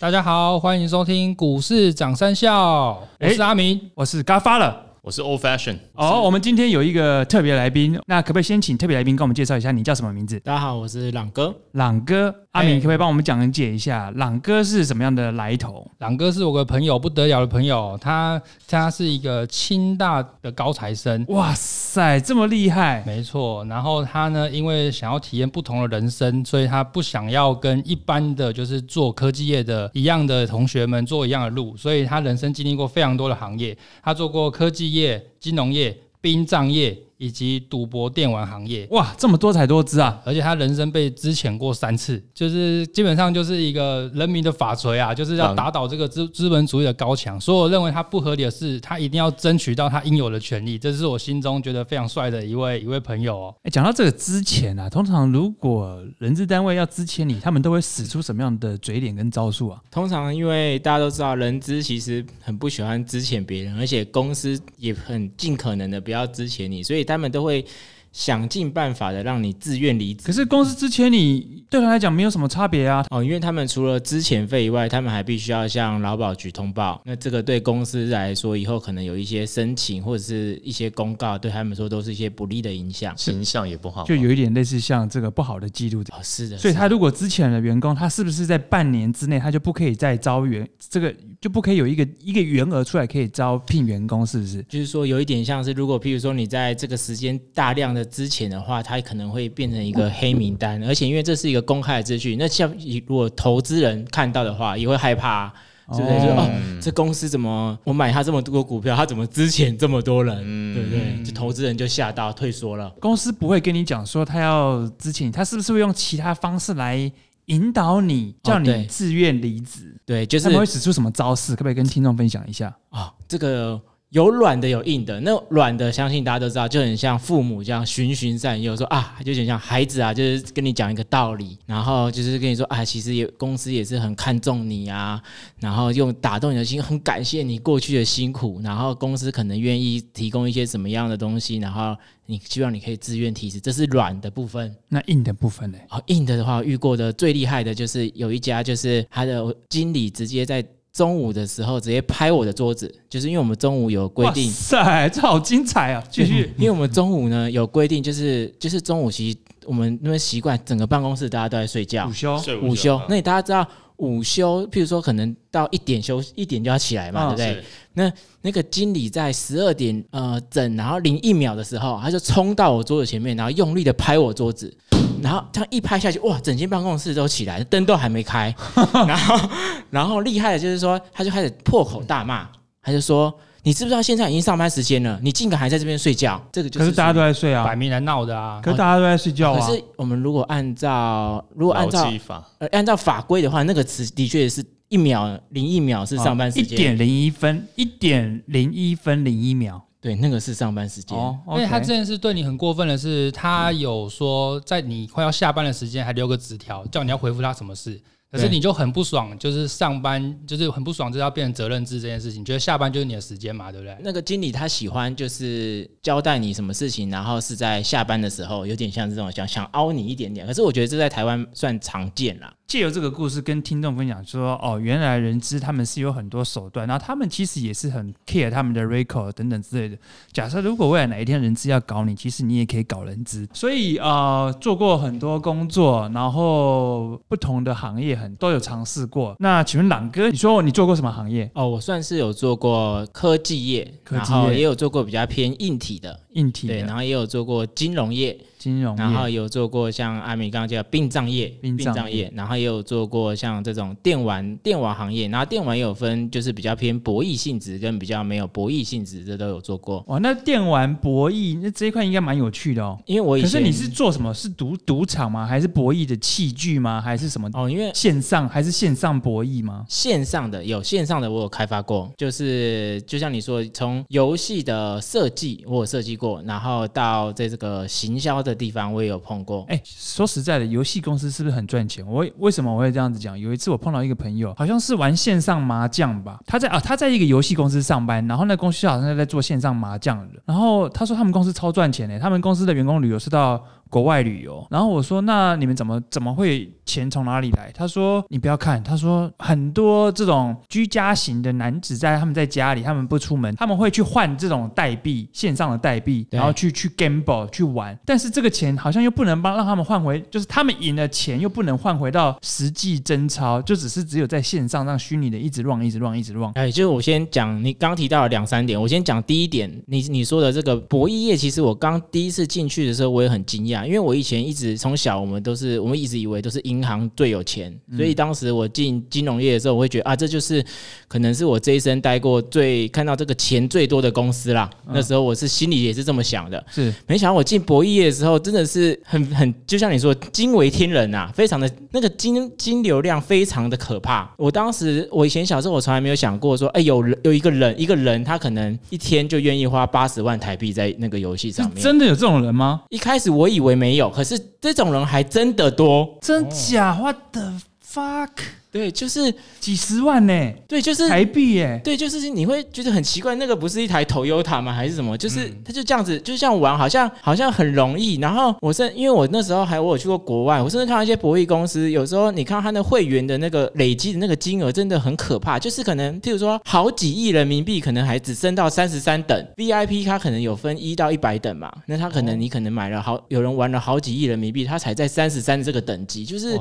大家好，欢迎收听股市涨三笑，我是阿明。我是嘎发了。我是 Old Fashion，哦，我们今天有一个特别来宾，那可不可以先请特别来宾跟我们介绍一下，你叫什么名字？大家好，我是朗哥。朗哥，阿明哎可不可以帮我们讲解一下，朗哥是什么样的来头？朗哥是我的朋友，不得了的朋友，他他是一个清大的高材生。哇塞，这么厉害！没错，然后他呢，因为想要体验不同的人生，所以他不想要跟一般的就是做科技业的一样的同学们做一样的路，所以他人生经历过非常多的行业，他做过科技业、金融业、殡葬业以及赌博电玩行业。哇，这么多才多姿啊！而且他人生被支遣过三次，就是基本上就是一个人民的法锤啊，就是要打倒这个资资本主义的高墙。所以我认为他不合理的是，他一定要争取到他应有的权利。这是我心中觉得非常帅的一位一位朋友哦。哎，讲到这个之前啊，通常如果人资单位要支遣你，他们都会使出什么样的嘴脸跟招数啊？通常因为大家都知道，人资其实很不喜欢资遣别人，而且公司也很尽可能的不要资遣你，所以他们都会想尽办法的让你自愿离职。可是公司之前你，对他来讲没有什么差别啊。哦，因为他们除了资遣费以外，他们还必须要向劳保局通报。那这个对公司来说，以后可能有一些申请或者是一些公告，对他们说都是一些不利的影响。形象也不好，就有一点类似像这个不好的记录。哦，是的，所以他如果之前的员工，他是不是在半年之内他就不可以再招员，这个就不可以有一个一个员额出来可以招聘员工，是不是？就是说有一点像是，如果譬如说你在这个时间大量的资遣的话，它可能会变成一个黑名单，而且因为这是一个公开的资讯，那像如果投资人看到的话，也会害怕、啊，对不对？就哦，这公司怎么我买它这么多股票，它怎么之前这么多人，嗯对不对？就投资人就吓到退缩了。公司不会跟你讲说他要之前，他是不是会用其他方式来引导你，叫你自愿离职？对，就是他们会使出什么招式？可不可以跟听众分享一下？啊、这个有软的有硬的。那软的，相信大家都知道，就很像父母这样循循善诱，说啊，就很像孩子啊，就是跟你讲一个道理，然后就是跟你说啊，其实也公司也是很看重你啊，然后用打动你的心，很感谢你过去的辛苦，然后公司可能愿意提供一些什么样的东西，然后你希望你可以自愿提职，这是软的部分。那硬的部分呢？哦，硬的的话，遇过的最厉害的就是有一家，就是他的经理直接在中午的时候直接拍我的桌子，就是因为我们中午有规定哇，塞，这好精彩啊！继续。因为我们中午呢有规定，就是就是中午其实我们那边习惯整个办公室大家都在睡觉午，休，午休。嗯那你大家知道午休，譬如说可能到一点休一点就要起来嘛，嗯对不对？那那个经理在十二点呃整，然后零一秒的时候，他就冲到我桌子前面，然后用力的拍我桌子，然后这样一拍下去，哇，整间办公室都起来，灯都还没开，然后然后厉害的就是说，他就开始破口大骂，他就说。你知不知道现在已经上班时间了？你竟敢还在这边睡觉？这个就是可是大家都在睡啊摆，明来闹的啊！可是大家都在睡觉啊。可是我们如果按照如果按照法，呃按照法规的话，那个词的确是一秒零一秒是上班时间，哦一点零一分，一点零一分零一秒。对，那个是上班时间。哦，因为他这件事对你很过分的是，他有说在你快要下班的时间还留个纸条，叫你要回复他什么事。可是你就很不爽，就是上班就是很不爽，就是要变成责任制这件事情，觉得下班就是你的时间嘛，对不对？那个经理他喜欢就是交代你什么事情，然后是在下班的时候，有点像这种想想凹你一点点。可是我觉得这在台湾算常见啦。借由这个故事跟听众分享说，哦，原来人资他们是有很多手段，然后他们其实也是很 care 他们的 record 等等之类的。假设如果未来哪一天人资要搞你，其实你也可以搞人资。所以呃，做过很多工作，然后不同的行业很都有尝试过。那请问朗哥，你说你做过什么行业？哦，我算是有做过科技业，科技业然后也有做过比较偏硬体的，对，硬体的然后也有做过金融业，金融然后，有做过像阿米刚刚讲的殡葬业、殡葬业业，然后也有做过像这种电玩电玩行业，然后电玩也有分就是比较偏博弈性质跟比较没有博弈性质，这都有做过。哇，那电玩博弈那这一块应该蛮有趣的哦。因为我以前可是你是做什么？是赌赌场吗？还是博弈的器具吗？还是什么哦，因为线上？还是线上博弈吗？线上的有线上的我有开发过，就是就像你说，从游戏的设计我有设计过，然后到在这个行销的地方我也有碰过。哎，说实在的，游戏公司是不是很赚钱？我为什么我会这样子讲？有一次我碰到一个朋友，好像是玩线上麻将吧，他在啊他在一个游戏公司上班，然后那公司好像在做线上麻将，然后他说他们公司超赚钱的，他们公司的员工旅游是到国外旅游。然后我说那你们怎么怎么会钱从哪里来？他说你不要看，他说很多这种居家型的男子在他们在家里，他们不出门，他们会去换这种代币，线上的代币，然后去去 gamble 去玩。但是这个钱好像又不能帮让他们换回，就是他们赢了钱又不能换回到实际真钞，就只是只有在线上让虚拟的一直 run 一直 run 一直 run。哎，就是我先讲，你刚提到了两三点，我先讲第一点，你你说的这个博弈业，其实我刚第一次进去的时候，我也很惊讶，因为我以前一直从小我们都是我们一直以为都是银行最有钱，所以当时我进金融业的时候，我会觉得啊，这就是可能是我这一生待过最看到这个钱最多的公司啦。那时候我是心里也是这么想的，是没想到我进博弈业的时候，真的是很很，就像你说，惊为天人呐、非常的那个金金流量非常的可怕。我当时我以前小时候，我从来没有想过说，哎，有人有一个人一个人，他可能一天就愿意花八十万台币在那个游戏上面。真的有这种人吗？一开始我以为没有，可是这种人还真的多。真假？What the fuck？对，就是几十万呢？对，就是台币耶！对，就是你会觉得很奇怪，那个不是一台 Toyota 吗？还是什么？就是它就这样子，就这样玩，好像好像很容易。然后我甚因为我那时候还我有去过国外，我甚至看到一些博弈公司，有时候你看到他的会员的那个累积的那个金额真的很可怕，就是可能譬如说好几亿人民币，可能还只升到三十三等，VIP 它可能有分一到一百等嘛，那他可能你可能买了好有人玩了好几亿人民币，他才在三十三这个等级，就是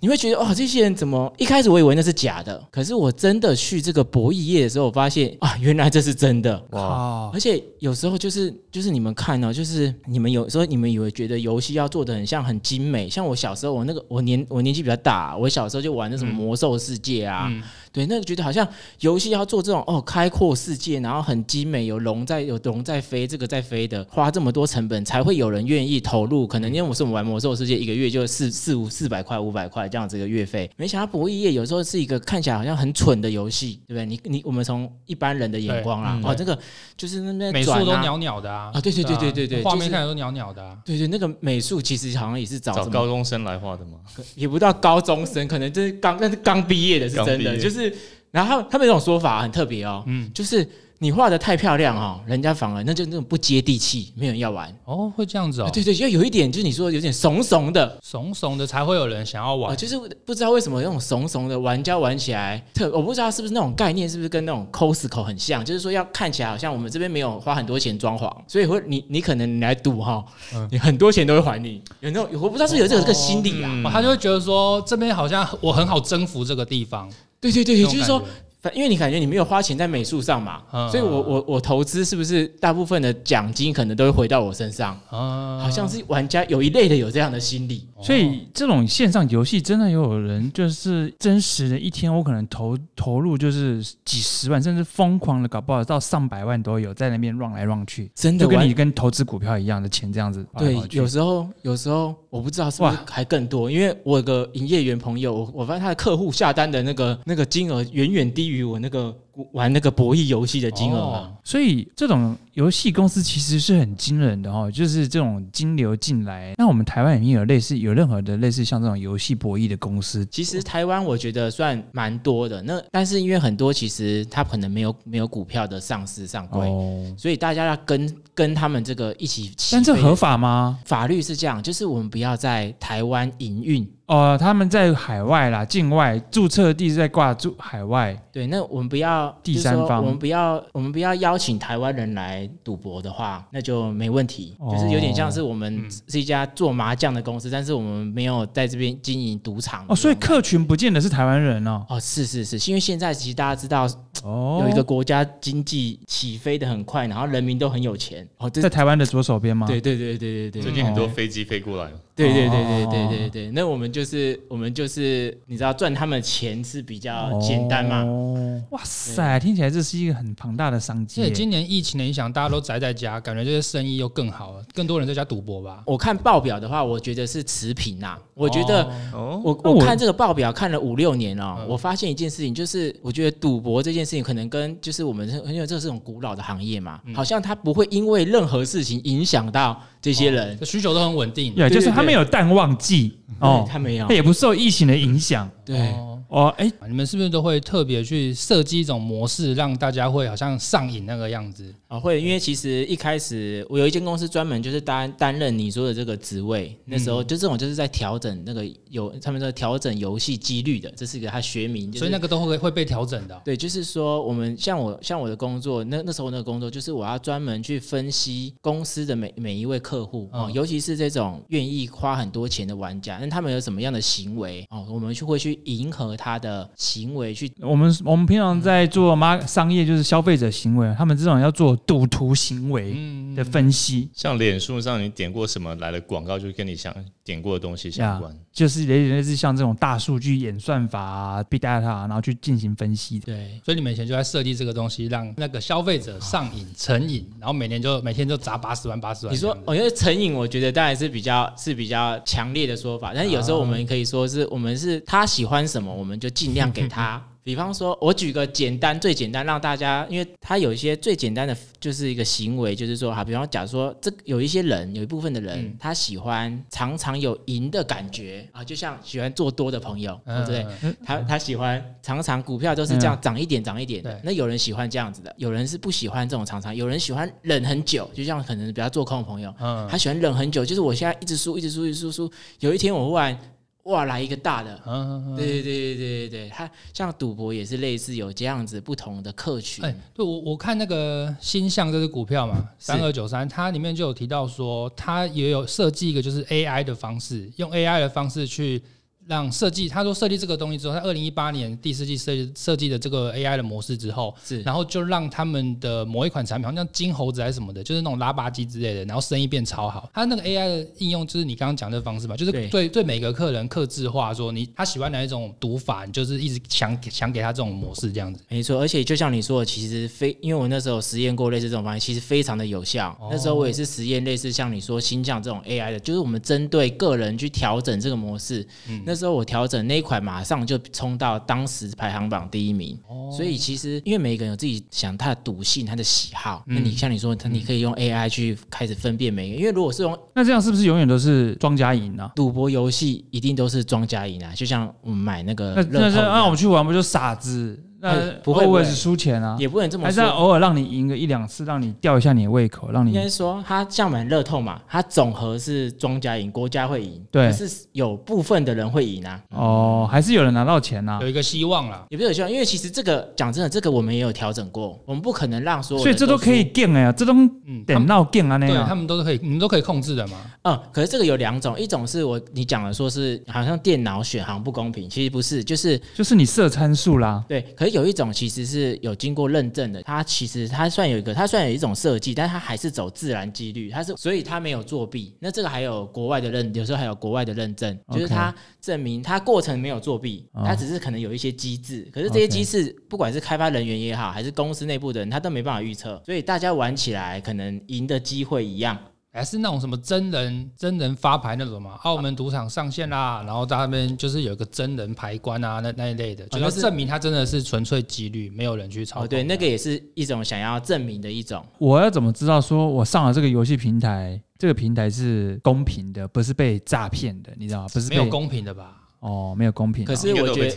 你会觉得哦，这些人怎么一开始我以为那是假的，可是我真的去这个博弈业的时候，我发现啊，原来这是真的。哇，而且有时候就是就是你们看哦，就是你们有时候你们以为觉得游戏要做的很像很精美，像我小时候我那个我年我年纪比较大，我小时候就玩那什么魔兽世界啊，嗯对，那个觉得好像游戏要做这种哦开阔世界，然后很精美，有龙在有龙在飞，这个在飞的，花这么多成本才会有人愿意投入。可能因为我是我们玩魔兽世界，一个月就四四五四百块五百块这样子一个月费，没想到博弈业有时候是一个看起来好像很蠢的游戏，对不对？你你我们从一般人的眼光啊，嗯哦，这个就是那边美术都鸟鸟的啊啊对对对对对对画就是面看起来都鸟鸟的啊。对对，那个美术其实好像也是找找高中生来画的吗？也不到高中生，可能就是刚那是刚毕业的，是真的，刚毕业就是。然后他他们有种说法很特别哦，嗯，就是你画的太漂亮哦，人家反而那就那种不接地气，没有人要玩。哦，会这样子哦，对对，就有一点就是你说有点怂怂的。怂怂的才会有人想要啊、玩。就是不知道为什么那种怂怂的玩家玩起来特，我不知道是不是那种概念是不是跟那种 Costco 很像，就是说要看起来好像我们这边没有花很多钱装潢，所以会你你可能你来赌哈，嗯。你很多钱都会还你，有那种我不知道是不是有这个这个心理啊，他就会觉得说这边好像我很好征服这个地方，对对对，也就是说因为你感觉你没有花钱在美术上嘛，嗯所以我我我投资是不是大部分的奖金可能都会回到我身上？啊，好像是玩家有一类的有这样的心理。所以这种线上游戏真的有人就是真实的一天，我可能投投入就是几十万，甚至疯狂的，搞不好到上百万都有，在那边 run 来 run 去，真的就跟你跟投资股票一样的钱这样子对。有时候有时候我不知道是不是还更多，因为我有个营业员朋友，我我发现他的客户下单的那个那个金额远远低于我那个玩那个博弈游戏的金额啊。哦所以这种游戏公司其实是很惊人的哦，就是这种金流进来。那我们台湾有没有类似有任何的类似像这种游戏博弈的公司？其实台湾我觉得算蛮多的，那但是因为很多其实它可能没有没有股票的上市上柜，哦，所以大家要跟跟他们这个一起但这合法吗？法律是这样，就是我们不要在台湾营运。哦，他们在海外啦，境外注册地是在挂注海外。对，那我们不要第三方就是说我们不要我们不要邀请台湾人来赌博的话，那就没问题。就是有点像是我们嗯是一家做麻将的公司，但是我们没有在这边经营赌场。哦，所以客群不见得是台湾人哦。哦，是是是，因为现在其实大家知道哦，有一个国家经济起飞的很快，然后人民都很有钱。哦，在台湾的左手边吗？对对对对对对最近很多飞机飞过来了，对对对对哦对对对，那我们就是我们就是你知道赚他们的钱是比较简单嘛？哦，哇塞，听起来这是一个很庞大的商机耶。而且今年疫情的影响，大家都宅在家，感觉这些生意又更好了，更多人在家赌博吧。我看报表的话，我觉得是持平呐、我觉得哦哦，我我我看这个报表看了五六年了、嗯我发现一件事情，就是我觉得赌博这件事情可能跟就是我们因为这是种古老的行业嘛，嗯好像它不会因为任何事情影响到这些人。这需求都很稳定。对，对对就是他们有淡旺季哦哦，，他没有他。也不受疫情的影响。对哦哦，哎，你们是不是都会特别去设计一种模式，让大家会好像上瘾那个样子？啊，会，因为其实一开始我有一间公司专门就是担担任你说的这个职位，那时候就这种就是在调整那个有他们说调整游戏几率的，这是一个它学名，就是所以那个都会会被调整的哦。对，就是说我们像我像我的工作，那那时候那个工作就是我要专门去分析公司的每每一位客户哦，嗯尤其是这种愿意花很多钱的玩家，那他们有什么样的行为哦，我们就会去迎合他的行为去。我们我们平常在做妈商业，就是消费者行为，他们这种要做赌徒行为嗯，的分析，像脸书上你点过什么来的广告，就跟你想点过的东西相关。就是类似像这种大数据演算法啊、big data，然后去进行分析的。对，所以你们以前就在设计这个东西，让那个消费者上瘾、成瘾，然后每年就每天就砸八十万、八十万。你说，我觉得成瘾，我觉得当然是比较是比较强烈的说法，但是有时候我们可以说是我们是他喜欢什么，我们就尽量给他。比方说，我举个简单最简单让大家，因为他有一些最简单的就是一个行为，就是说，哈，比方假如说这有一些人，有一部分的人，嗯。他喜欢常常有赢的感觉啊，就像喜欢做多的朋友，对不对？嗯他他喜欢常常股票都是这样涨一点涨一点那有人喜欢这样子的，有人是不喜欢这种常常，有人喜欢忍很久，就像可能比较做空的朋友，嗯。他喜欢忍很久，就是我现在一直输一直输一直输输，有一天我忽然哇来一个大的。嗯，对对对对对对，它像赌博也是类似有这样子不同的客群，哎，对我我看那个新象这只股票嘛，三二九三，它里面就有提到说，它也有设计一个就是 AI 的方式，用 AI 的方式去让设计。他说设计这个东西之后，在二零一八年第四季设计设计的这个 AI 的模式之后，是然后就让他们的某一款产品，好像金猴子还是什么的，就是那种拉巴机之类的，然后生意变超好。他那个 AI 的应用就是你刚刚讲的方式嘛，就是对对对每个客人克制化，说你他喜欢哪一种读法，你就是一直想想给他这种模式这样子。没错，而且就像你说的，其实非因为我那时候实验过类似这种方式，其实非常的有效。哦那时候我也是实验类似像你说新降这种 AI 的，就是我们针对个人去调整这个模式。嗯那时候我调整那一款，马上就冲到当时排行榜第一名。哦所以其实因为每个人有自己想他的赌性、他的喜好，那嗯你像你说，你可以用 AI 去开始分辨每个，因为如果是用那这样是不是永远都是庄家赢呢？赌博游戏，一定都是庄家赢啊，就像我们买那个那那我们去玩不就傻子？那哎不会不会 always 输钱啊，也不能这么还是要。偶尔让你赢个一两次，让你吊一下你的胃口，让你应该说，它像买乐透嘛，它总和是庄家赢，国家会赢，对可是有部分的人会赢啊，哦，还是有人拿到钱呐有。一个希望啦。也不是有希望，因为其实这个讲真的，这个我们也有调整过，我们不可能让所有所以这都可以 game 哎呀，这都嗯，他们点到 game 啊那对他。们都是可以，你们都可以控制的嘛。嗯，可是这个有两种，一种是我你讲的说是好像电脑选行不公平，其实不是，就是就是你设参数啦，对，可是有一种其实是有经过认证的，它其实它算有一个，它算有一种设计，但它还是走自然几率，它是所以它没有作弊。那这个还有国外的认，有时候还有国外的认证，就是它证明它过程没有作弊，哦它只是可能有一些机制，可是这些机制不管是开发人员也好，还是公司内部的人，他都没办法预测，所以大家玩起来可能赢的机会一样。还是那种什么真人真人发牌那种嘛，澳门赌场上线啦，然后在那边就是有一个真人牌官啊，那那一类的，就要是证明他真的是纯粹几率，没有人去操控。哦，对，那个也是一种想要证明的一种。我要怎么知道说我上了这个游戏平台，这个平台是公平的，不是被诈骗的，你知道吗？不是没有公平的吧？哦，没有公平哦。可是我觉得。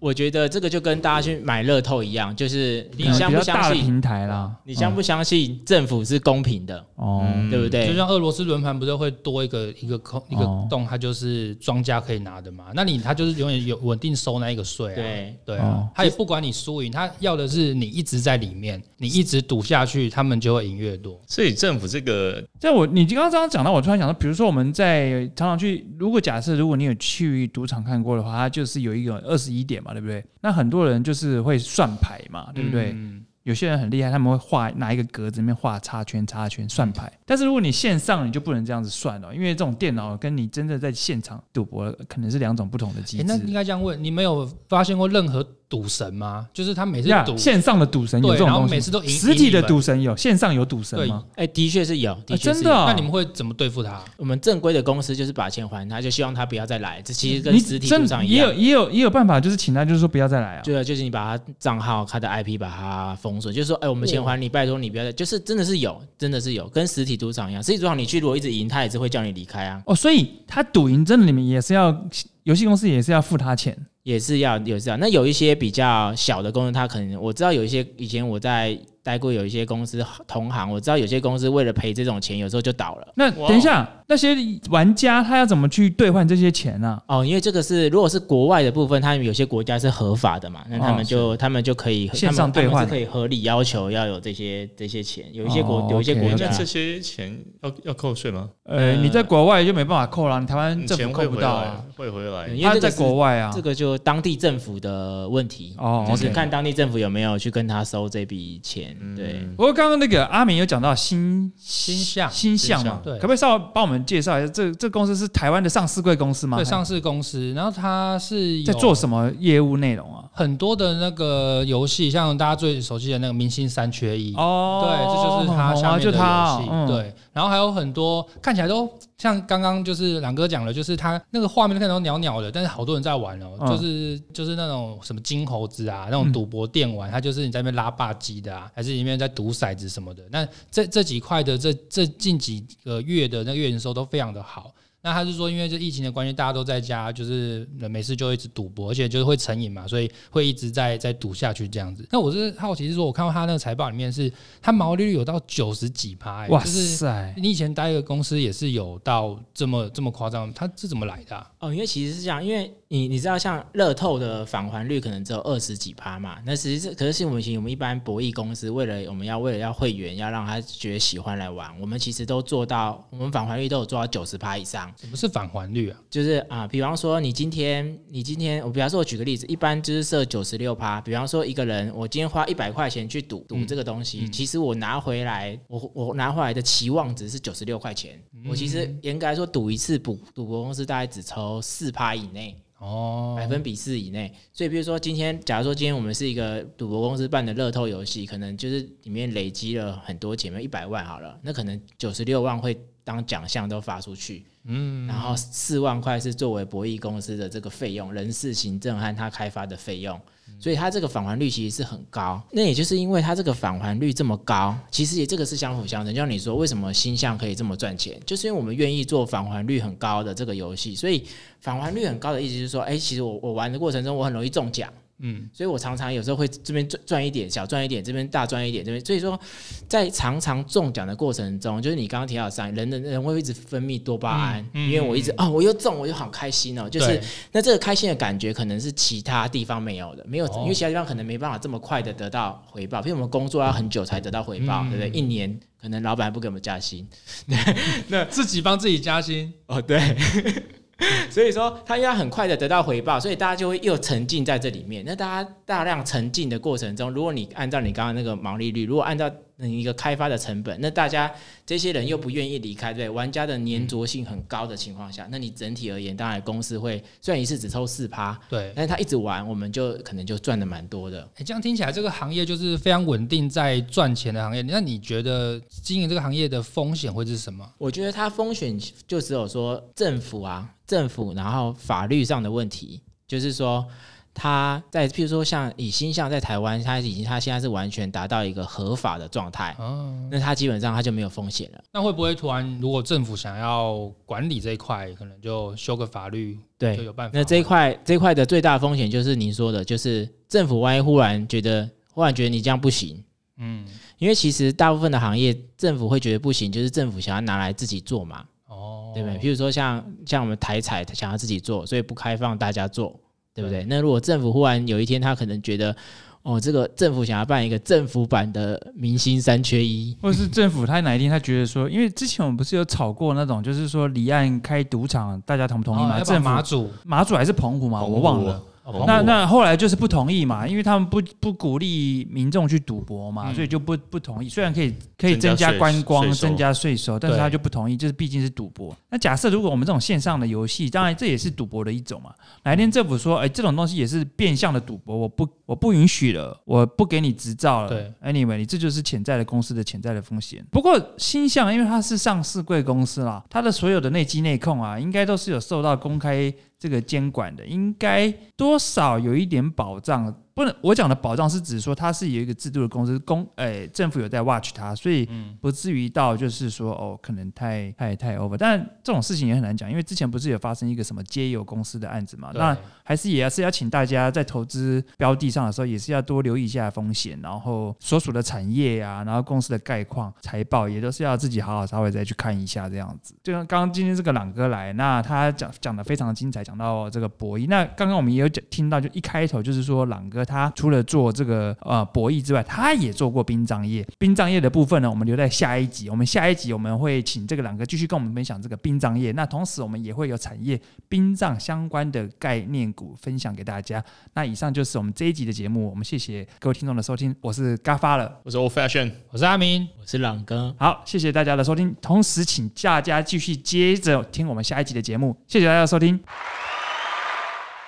我觉得这个就跟大家去买乐透一样，就是你相不相信？平台啦，你相不相信政府是公平的，哦，嗯对不对？就像俄罗斯轮盘不是会多一个一个空一个哦洞，它就是庄家可以拿的嘛？那你他就是永远有稳定收那一个税啊。对对啊哦，他也不管你输赢，他要的是你一直在里面，你一直赌下去，他们就会赢越多。所以政府这个在我你刚刚这样讲到，我突然想到，比如说我们在常常去，如果假设如果你有去赌场看过的话，它就是有一个二十一点嘛，对不对？那很多人就是会算牌嘛，对不对？嗯有些人很厉害，他们会画拿一个格子里面画叉圈、叉圈算牌。但是如果你线上，你就不能这样子算了，因为这种电脑跟你真的在现场赌博可能是两种不同的机诶那应。该这样问，你没有发现过任何赌神吗？就是他每次呀赌，线上的赌神有这种东西，每次都赢实体的赌神有，线上有赌神吗？哎，的确是有，的确是有啊真的哦那你们会怎么对付他？我们正规的公司就是把钱还他，就希望他不要再来。这其实跟你实体赌场一样。也有也有也有办法，就是请他，就是说不要再来啊。对啊，就是你把他账号、他的 IP 把它封锁，就是说，哎，我们钱还你，拜托你不要再，就是真的是有，真的是有，跟实体赌场一样。实体赌场你去如果一直赢，他也是会叫你离开啊，哦，所以他赌赢真的，你们也是要游戏公司也是要付他钱。也是要有这样。那有一些比较小的公司，它可能我知道有一些以前我在待过有一些公司同行，我知道有些公司为了赔这种钱，有时候就倒了。那等一下，那些玩家他要怎么去兑换这些钱呢、哦，因为这个是如果是国外的部分，他们有些国家是合法的嘛，那他们就、他们就可以线上兑换是可以合理要求要有这些这些钱。有一些国、哦有一些国家那这些钱要要扣税吗？呃，呃你在国外就没办法扣了，你台湾你政府扣钱会回来不到啊。，会回来。因他在国外啊，这个就当地政府的问题，哦就是看当地政府有没有去跟他收这笔钱。对，嗯不过刚刚那个阿明有讲到新新象新象嘛，对可不可以稍微帮我们介绍一下？这这公司是台湾的上市贵公司吗？对上市公司，然后它是在做什么业务内容啊？很多的那个游戏，像大家最熟悉的那个《明星三缺一》哦，对，这就是它很红啊就下面的游戏。嗯，对，然后还有很多看起来都像刚刚就是朗哥讲的，就是它那个画面看起来都袅袅的，但是好多人在玩哦，嗯就是就是那种什么金猴子啊，那种赌博电玩，它就是你在那边拉霸机的啊，还是里面在赌骰子什么的。那这这几块的这这近几个月的那个月营收都非常的好。那他是说，因为这疫情的关系，大家都在家，就是没事就一直赌博，而且就是会成瘾嘛，所以会一直在在赌下去这样子。那我是好奇是说，我看到他那个财报里面是，他毛利率有到九十几趴、欸，哇就是塞，你以前待一个公司也是有到这么这么夸张，他是怎么来的、啊？哦，因为其实是这样，因为你你知道，像乐透的返还率可能只有二十几趴嘛，那实际是可是是我们我们一般博弈公司为了我们要为了要会员要让他觉得喜欢来玩，我们其实都做到，我们返还率都有做到九十趴以上。什么是返还率啊？就是啊，比方说你今天你今天我比方说我举个例子，一般就是设九十六趴，比方说一个人我今天花一百块钱去赌赌这个东西，其实我拿回来我我拿回来的期望值是九十六块钱，我其实严格来说赌一次赌赌博公司大概只抽四趴以内。哦，百分比四以内。所以，比如说今天，假如说今天我们是一个赌博公司办的乐透游戏，可能就是里面累积了很多钱，一百万好了，那可能九十六万会当奖项都发出去，嗯，然后四万块是作为博弈公司的这个费用、人事行政和他开发的费用。所以它这个返还率其实是很高，那也就是因为它这个返还率这么高，其实也这个是相辅相成。就像你说，为什么星象可以这么赚钱，就是因为我们愿意做返还率很高的这个游戏，所以返还率很高的意思就是说，哎，其实我我玩的过程中我很容易中奖。嗯，所以我常常有时候会这边赚赚一点，小赚一点，这边大赚一点，这边所以说，在常常中奖的过程中，就是你刚刚提到的上，人的人会一直分泌多巴胺，因为我一直啊、我又中，我就好开心哦，就是那这个开心的感觉可能是其他地方没有的，没有，哦。因为其他地方可能没办法这么快的得到回报，比如我们工作要很久才得到回报，对不对？一年可能老板不给我们加薪，那自己帮自己加薪，哦，对。所以说，他要很快的得到回报，所以大家就会又沉浸在这里面。那大家大量沉浸的过程中，如果你按照你刚刚那个毛利率，如果按照你一个开发的成本，那大家这些人又不愿意离开，对玩家的粘着性很高的情况下，那你整体而言，当然公司会虽然一次只抽四趴，对。但是他一直玩，我们就可能就赚的蛮多的。哎，这样听起来，这个行业就是非常稳定在赚钱的行业。那你觉得经营这个行业的风险会是什么？我觉得它风险就只有说政府啊，政府，然后法律上的问题，就是说它在譬如说像以新象在台湾，它已经它现在是完全达到一个合法的状态，哦，那它基本上它就没有风险了。那会不会突然，如果政府想要管理这一块，可能就修个法律，对就有办法？那这一块这一块的最大风险就是您说的，就是政府万一忽然觉得忽然觉得你这样不行，嗯，因为其实大部分的行业政府会觉得不行，就是政府想要拿来自己做嘛，哦，对不对？譬如说像像我们台彩想要自己做，所以不开放大家做，对不对？那如果政府忽然有一天他可能觉得，哦，这个政府想要办一个政府版的明星三缺一，或者是政府他哪一天他觉得说，因为之前我们不是有吵过那种，就是说离岸开赌场，大家同不同意嘛？哦政府马祖，马祖还是澎湖嘛？我忘了。哦那那后来就是不同意嘛，因为他们不不鼓励民众去赌博嘛，嗯所以就不不同意。虽然可以可以增增加观光、增加税收，但是他就不同意，就是毕竟是赌博。那假设如果我们这种线上的游戏，当然这也是赌博的一种嘛。哪一天政府说，哎，这种东西也是变相的赌博，我不我不允许了，我不给你执照了。对，anyway，你这就是潜在的公司的潜在的风险。不过星象因为它是上市贵公司啦，它的所有的内机内控啊，应该都是有受到公开这个监管的，应该多少有一点保障。不能我讲的保障是指说它是有一个制度的公司，公诶、政府有在 watch 它，所以不至于到就是说哦可能太太太 over。但这种事情也很难讲，因为之前不是有发生一个什么街友公司的案子嘛，那还是也是要请大家在投资标的上的时候，也是要多留意一下风险，然后所属的产业啊，然后公司的概况、财报也都是要自己好好稍微再去看一下这样子。就像刚刚今天这个朗哥来，那他讲讲的非常精彩，讲到这个博弈。那刚刚我们也有讲听到，就一开头就是说朗哥他除了做这个呃博弈之外，他也做过殡葬业。殡葬业的部分呢，我们留在下一集。我们下一集我们会请这个朗哥继续跟我们分享这个殡葬业。那同时我们也会有产业殡葬相关的概念股分享给大家。那以上就是我们这一集的节目，我们谢谢各位听众的收听，我是嘎发了。我是 Old Fashion。我是阿明，我是朗哥，好，谢谢大家的收听，同时请大家继续接着听我们下一集的节目，谢谢大家的收听。